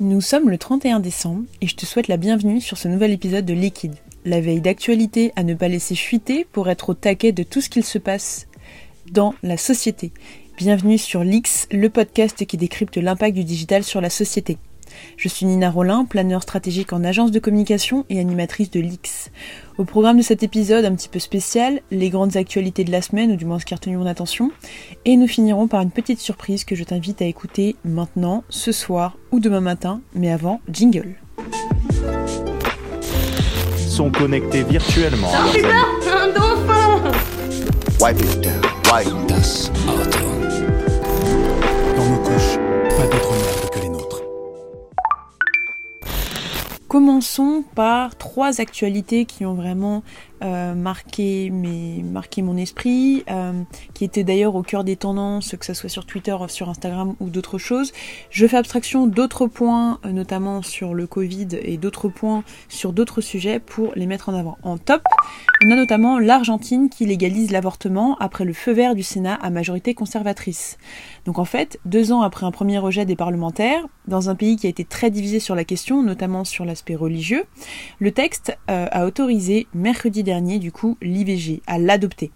Nous sommes le 31 décembre et je te souhaite la bienvenue sur ce nouvel épisode de Liquide, la veille d'actualité à ne pas laisser fuiter pour être au taquet de tout ce qu'il se passe dans la société. Bienvenue sur Lix, le podcast qui décrypte l'impact du digital sur la société. Je suis Nina Rollin, planeur stratégique en agence de communication et animatrice de l'X. Au programme de cet épisode un petit peu spécial, les grandes actualités de la semaine, ou du moins ce qui a retenu mon attention, et nous finirons par une petite surprise que je t'invite à écouter maintenant, ce soir ou demain matin, mais avant, jingle. sont connectés virtuellement. un dauphin Wipe it down. Commençons par trois actualités qui ont vraiment euh, marqué, mes, marqué mon esprit, euh, qui étaient d'ailleurs au cœur des tendances, que ce soit sur Twitter, sur Instagram ou d'autres choses. Je fais abstraction d'autres points, euh, notamment sur le Covid et d'autres points sur d'autres sujets pour les mettre en avant. En top, on a notamment l'Argentine qui légalise l'avortement après le feu vert du Sénat à majorité conservatrice. Donc en fait, deux ans après un premier rejet des parlementaires, dans un pays qui a été très divisé sur la question, notamment sur l'aspect religieux, le texte euh, a autorisé mercredi dernier du coup l'IVG, à l'adopter.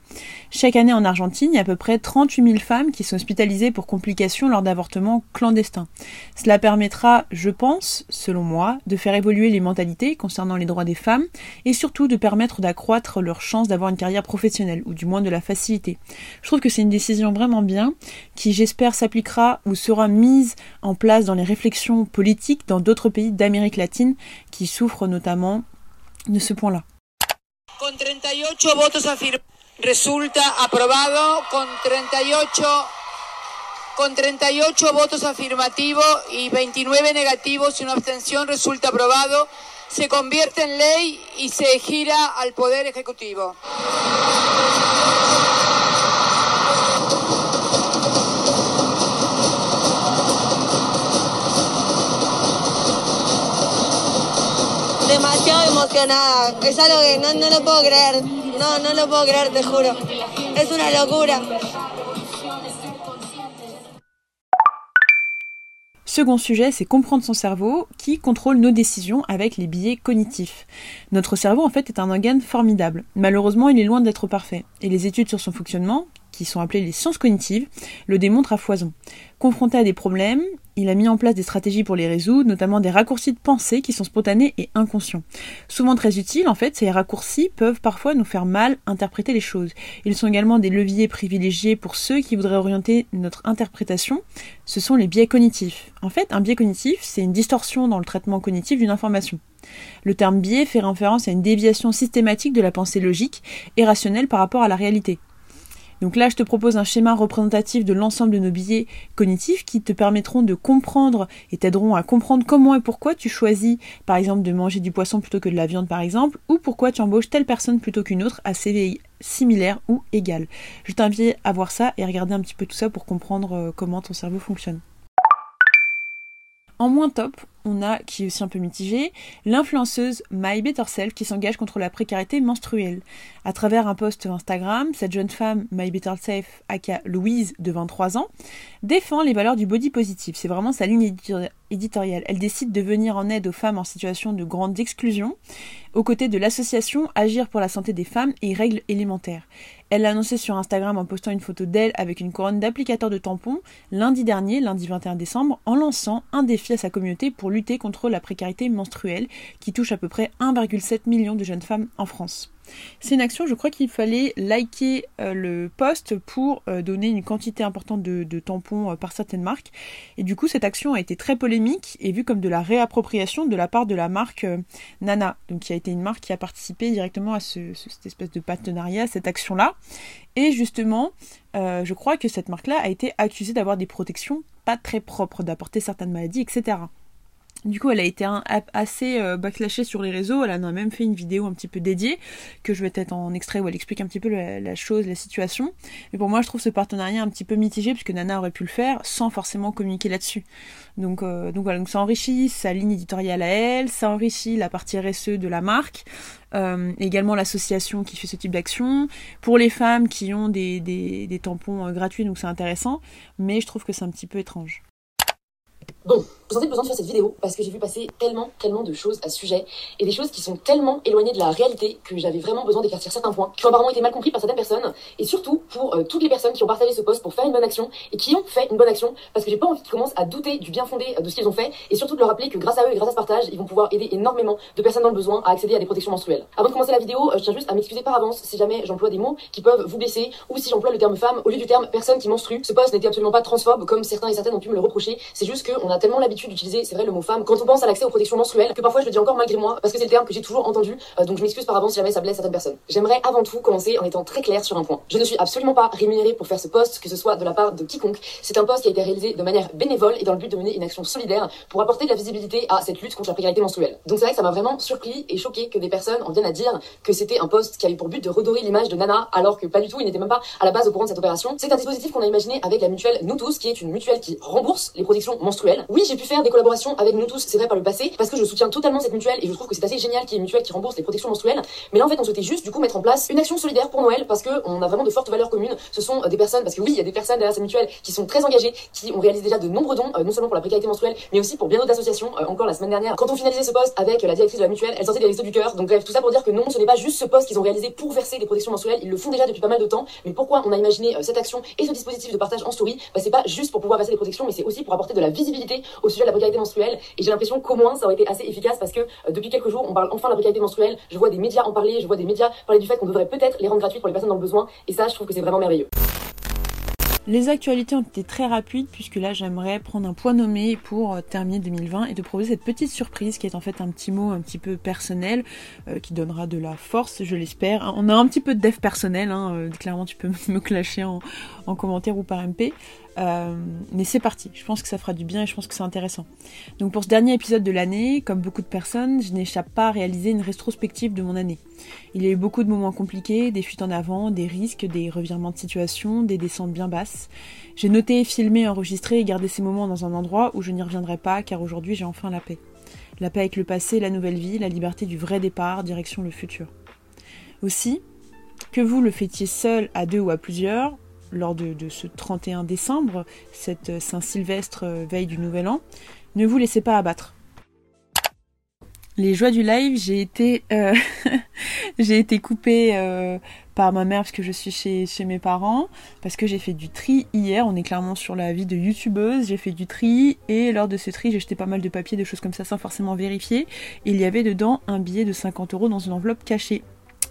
Chaque année en Argentine, il y a à peu près 38 000 femmes qui sont hospitalisées pour complications lors d'avortements clandestins. Cela permettra, je pense, selon moi, de faire évoluer les mentalités concernant les droits des femmes et surtout de permettre d'accroître leurs chances d'avoir une carrière professionnelle ou du moins de la faciliter. Je trouve que c'est une décision vraiment bien qui j'espère s'appliquera ou sera mise en place dans les réflexions politiques dans d'autres pays d'Amérique latine qui souffrent notamment de ce point-là. Con 38 votos afirmados resulta aprobado con 38 con 38 votos afirmativos y 29 negativos y una abstención resulta aprobado. Se convierte en ley y se gira al Poder Ejecutivo. Que te. Second sujet, c'est comprendre son cerveau qui contrôle nos décisions avec les biais cognitifs. Notre cerveau en fait est un organe formidable. Malheureusement, il est loin d'être parfait. Et les études sur son fonctionnement, qui sont appelées les sciences cognitives, le démontrent à foison. Confronté à des problèmes, il a mis en place des stratégies pour les résoudre, notamment des raccourcis de pensée qui sont spontanés et inconscients. Souvent très utiles, en fait, ces raccourcis peuvent parfois nous faire mal interpréter les choses. Ils sont également des leviers privilégiés pour ceux qui voudraient orienter notre interprétation. Ce sont les biais cognitifs. En fait, un biais cognitif, c'est une distorsion dans le traitement cognitif d'une information. Le terme biais fait référence à une déviation systématique de la pensée logique et rationnelle par rapport à la réalité. Donc là, je te propose un schéma représentatif de l'ensemble de nos biais cognitifs qui te permettront de comprendre et t'aideront à comprendre comment et pourquoi tu choisis, par exemple, de manger du poisson plutôt que de la viande, par exemple, ou pourquoi tu embauches telle personne plutôt qu'une autre à CVI similaire ou égal. Je t'invite à voir ça et regarder un petit peu tout ça pour comprendre euh, comment ton cerveau fonctionne. En moins top, on a, qui est aussi un peu mitigé, l'influenceuse My Better qui s'engage contre la précarité menstruelle. À travers un post Instagram, cette jeune femme, My Better aka Louise, de 23 ans, défend les valeurs du body positive. C'est vraiment sa ligne édito- éditoriale. Elle décide de venir en aide aux femmes en situation de grande exclusion, aux côtés de l'association Agir pour la santé des femmes et règles élémentaires. Elle l'a annoncé sur Instagram en postant une photo d'elle avec une couronne d'applicateurs de tampons lundi dernier, lundi 21 décembre, en lançant un défi à sa communauté pour lutter contre la précarité menstruelle qui touche à peu près 1,7 million de jeunes femmes en France. C'est une action, je crois qu'il fallait liker euh, le post pour euh, donner une quantité importante de, tampons euh, par certaines marques. Et du coup, cette action a été très polémique et vue comme de la réappropriation de la part de la marque Nana, donc qui a été une marque qui a participé directement à ce- ce- cette espèce de partenariat, cette action-là. Et justement, je crois que cette marque-là a été accusée d'avoir des protections pas très propres, d'apporter certaines maladies, etc. Du coup, elle a été assez euh, backlashée sur les réseaux. Elle en a même fait une vidéo un petit peu dédiée, que je vais peut-être en extrait où elle explique un petit peu la, chose, la situation. Mais pour moi, je trouve ce partenariat un petit peu mitigé, puisque Nana aurait pu le faire sans forcément communiquer là-dessus. Donc, euh, donc voilà, ça enrichit sa ligne éditoriale à elle, ça enrichit la partie RSE de la marque, euh, également l'association qui fait ce type d'action. Pour les femmes qui ont des tampons euh, gratuits, donc c'est intéressant, mais je trouve que c'est un petit peu étrange. Bon, je sentais besoin de faire cette vidéo parce que j'ai vu passer tellement, tellement de choses à ce sujet et des choses qui sont tellement éloignées de la réalité que j'avais vraiment besoin d'éclaircir certains points qui ont apparemment été mal compris par certaines personnes et surtout pour euh, toutes les personnes qui ont partagé ce post pour faire une bonne action et qui ont fait une bonne action parce que j'ai pas envie qu'ils commencent à douter du bien fondé de ce qu'ils ont fait et surtout de leur rappeler que grâce à eux et grâce à ce partage, ils vont pouvoir aider énormément de personnes dans le besoin à accéder à des protections menstruelles. Avant de commencer la vidéo, euh, je tiens juste à m'excuser par avance si jamais j'emploie des mots qui peuvent vous blesser ou si j'emploie le terme femme au lieu du terme personne qui menstrue. Ce post n'était absolument pas transphobe comme certains et certaines ont pu me le reprocher. C'est juste a tellement l'habitude d'utiliser, c'est vrai, le mot femme quand on pense à l'accès aux protections menstruelles que parfois je le dis encore malgré moi parce que c'est le terme que j'ai toujours entendu. euh, donc je m'excuse par avance si jamais ça blesse certaines personnes. J'aimerais avant tout commencer en étant très clair sur un point. Je ne suis absolument pas rémunérée pour faire ce post, que ce soit de la part de quiconque. C'est un post qui a été réalisé de manière bénévole et dans le but de mener une action solidaire pour apporter de la visibilité à cette lutte contre la précarité menstruelle. Donc c'est vrai que ça m'a vraiment surpris et choqué que des personnes en viennent à dire que c'était un post qui avait pour but de redorer l'image de Nana alors que pas du tout, il n'était même pas à la base au courant de cette opération. C'est un dispositif qu'on a imaginé avec la mutuelle Nous qui est une mutuelle qui rembourse les protections menstruelles. Oui, j'ai pu faire des collaborations avec Nous Tous, c'est vrai par le passé, parce que je soutiens totalement cette mutuelle et je trouve que c'est assez génial qu'il y ait une mutuelle qui rembourse les protections menstruelles. Mais là en fait, on souhaitait juste du coup mettre en place une action solidaire pour Noël parce que on a vraiment de fortes valeurs communes. Ce sont euh, des personnes, parce que oui, il y a des personnes derrière cette mutuelle qui sont très engagées, qui ont réalisé déjà de nombreux dons, euh, non seulement pour la précarité menstruelle, mais aussi pour bien d'autres associations. Euh, encore la semaine dernière, quand on finalisait ce poste avec la directrice de la mutuelle, elle sortait des restos du cœur. Donc bref, tout ça pour dire que non, ce n'est pas juste ce poste qu'ils ont réalisé pour verser des protections menstruelles, ils le font déjà depuis pas mal de temps. Mais pourquoi on a imaginé cette action et ce dispositif de partage en story? Bah, C'est pas juste pour pouvoir verser des protections, mais c'est aussi pour apporter de la visibilité au sujet de la précarité menstruelle. Et j'ai l'impression qu'au moins ça aurait été assez efficace parce que euh, depuis quelques jours, on parle enfin de la précarité menstruelle. Je vois des médias en parler, je vois des médias parler du fait qu'on devrait peut-être les rendre gratuites pour les personnes dans le besoin. Et ça, je trouve que c'est vraiment merveilleux. Les actualités ont été très rapides puisque là j'aimerais prendre un point nommé pour euh, terminer 2020 et te proposer cette petite surprise qui est en fait un petit mot un petit peu personnel euh, qui donnera de la force, je l'espère. On a un petit peu de dev personnel, hein, clairement tu peux me clasher en commentaire ou par MP. Euh, mais c'est parti, je pense que ça fera du bien et je pense que c'est intéressant. Donc pour ce dernier épisode de l'année, comme beaucoup de personnes, je n'échappe pas à réaliser une rétrospective de mon année. Il y a eu beaucoup de moments compliqués, des fuites en avant, des risques, des revirements de situation, des descentes bien basses. J'ai noté, filmé, enregistré et gardé ces moments dans un endroit où je n'y reviendrai pas car aujourd'hui j'ai enfin la paix. La paix avec le passé, la nouvelle vie, la liberté du vrai départ, direction le futur. Aussi, que vous le fêtiez seul, à deux ou à plusieurs, lors de, ce 31 décembre, cette Saint-Sylvestre veille du Nouvel An, ne vous laissez pas abattre. Les joies du live, j'ai été, euh, été coupée euh, par ma mère parce que je suis chez, mes parents, parce que j'ai fait du tri hier. On est clairement sur la vie de youtubeuse. J'ai fait du tri et lors de ce tri, j'ai jeté pas mal de papiers, de choses comme ça sans forcément vérifier. Il y avait dedans un billet de 50 euros dans une enveloppe cachée.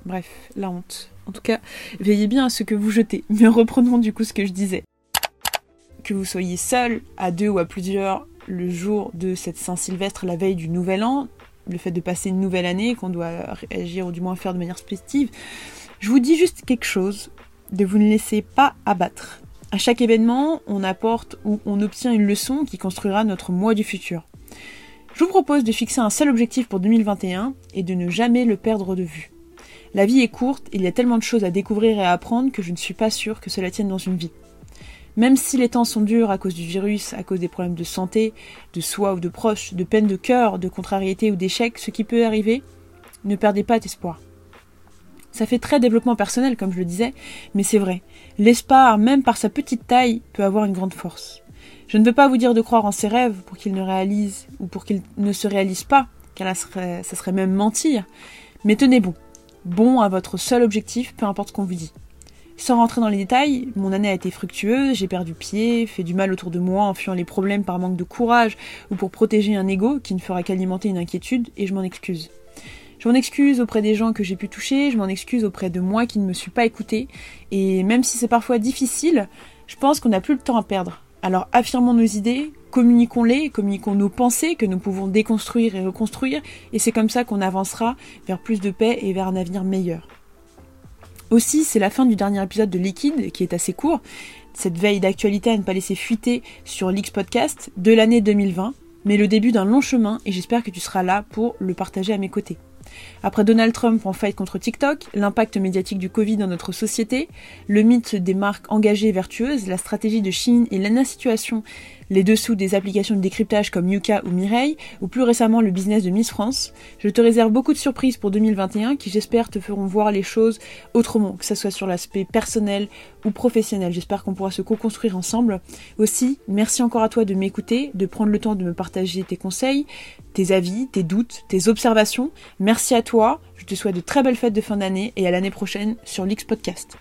Bref, la honte. En tout cas, veillez bien à ce que vous jetez. Mais reprenons du coup ce que je disais. Que vous soyez seul, à deux ou à plusieurs, le jour de cette Saint-Sylvestre, la veille du Nouvel An, le fait de passer une nouvelle année, qu'on doit réagir ou du moins faire de manière festive, je vous dis juste quelque chose, de vous ne laisser pas abattre. À chaque événement, on apporte ou on obtient une leçon qui construira notre moi du futur. Je vous propose de fixer un seul objectif pour 2021 et de ne jamais le perdre de vue. La vie est courte, il y a tellement de choses à découvrir et à apprendre que je ne suis pas sûre que cela tienne dans une vie. Même si les temps sont durs à cause du virus, à cause des problèmes de santé, de soi ou de proches, de peine de cœur, de contrariété ou d'échec, ce qui peut arriver, ne perdez pas d'espoir. Ça fait très développement personnel, comme je le disais, mais c'est vrai. L'espoir, même par sa petite taille, peut avoir une grande force. Je ne veux pas vous dire de croire en ses rêves pour qu'ils ne réalisent ou pour qu'ils ne se réalisent pas, car ça serait même mentir. Mais tenez bon. Bon à votre seul objectif, peu importe ce qu'on vous dit. Sans rentrer dans les détails, mon année a été fructueuse, j'ai perdu pied, fait du mal autour de moi en fuyant les problèmes par manque de courage ou pour protéger un ego qui ne fera qu'alimenter une inquiétude, et je m'en excuse. Je m'en excuse auprès des gens que j'ai pu toucher, je m'en excuse auprès de moi qui ne me suis pas écoutée, et même si c'est parfois difficile, je pense qu'on n'a plus le temps à perdre. Alors affirmons nos idées, communiquons-les, communiquons nos pensées que nous pouvons déconstruire et reconstruire, et c'est comme ça qu'on avancera vers plus de paix et vers un avenir meilleur. Aussi, c'est la fin du dernier épisode de Liquide, qui est assez court, cette veille d'actualité à ne pas laisser fuiter sur l'X Podcast de l'année 2020, mais le début d'un long chemin, et j'espère que tu seras là pour le partager à mes côtés. Après Donald Trump en fight contre TikTok, l'impact médiatique du Covid dans notre société, le mythe des marques engagées et vertueuses, la stratégie de Chine et la les dessous des applications de décryptage comme Yuka ou Mireille, ou plus récemment le business de Miss France. Je te réserve beaucoup de surprises pour 2021 qui j'espère te feront voir les choses autrement, que ce soit sur l'aspect personnel ou professionnel. J'espère qu'on pourra se co-construire ensemble. Aussi, merci encore à toi de m'écouter, de prendre le temps de me partager tes conseils, tes avis, tes doutes, tes observations. Merci à toi. Je te souhaite de très belles fêtes de fin d'année et à l'année prochaine sur l'X Podcast.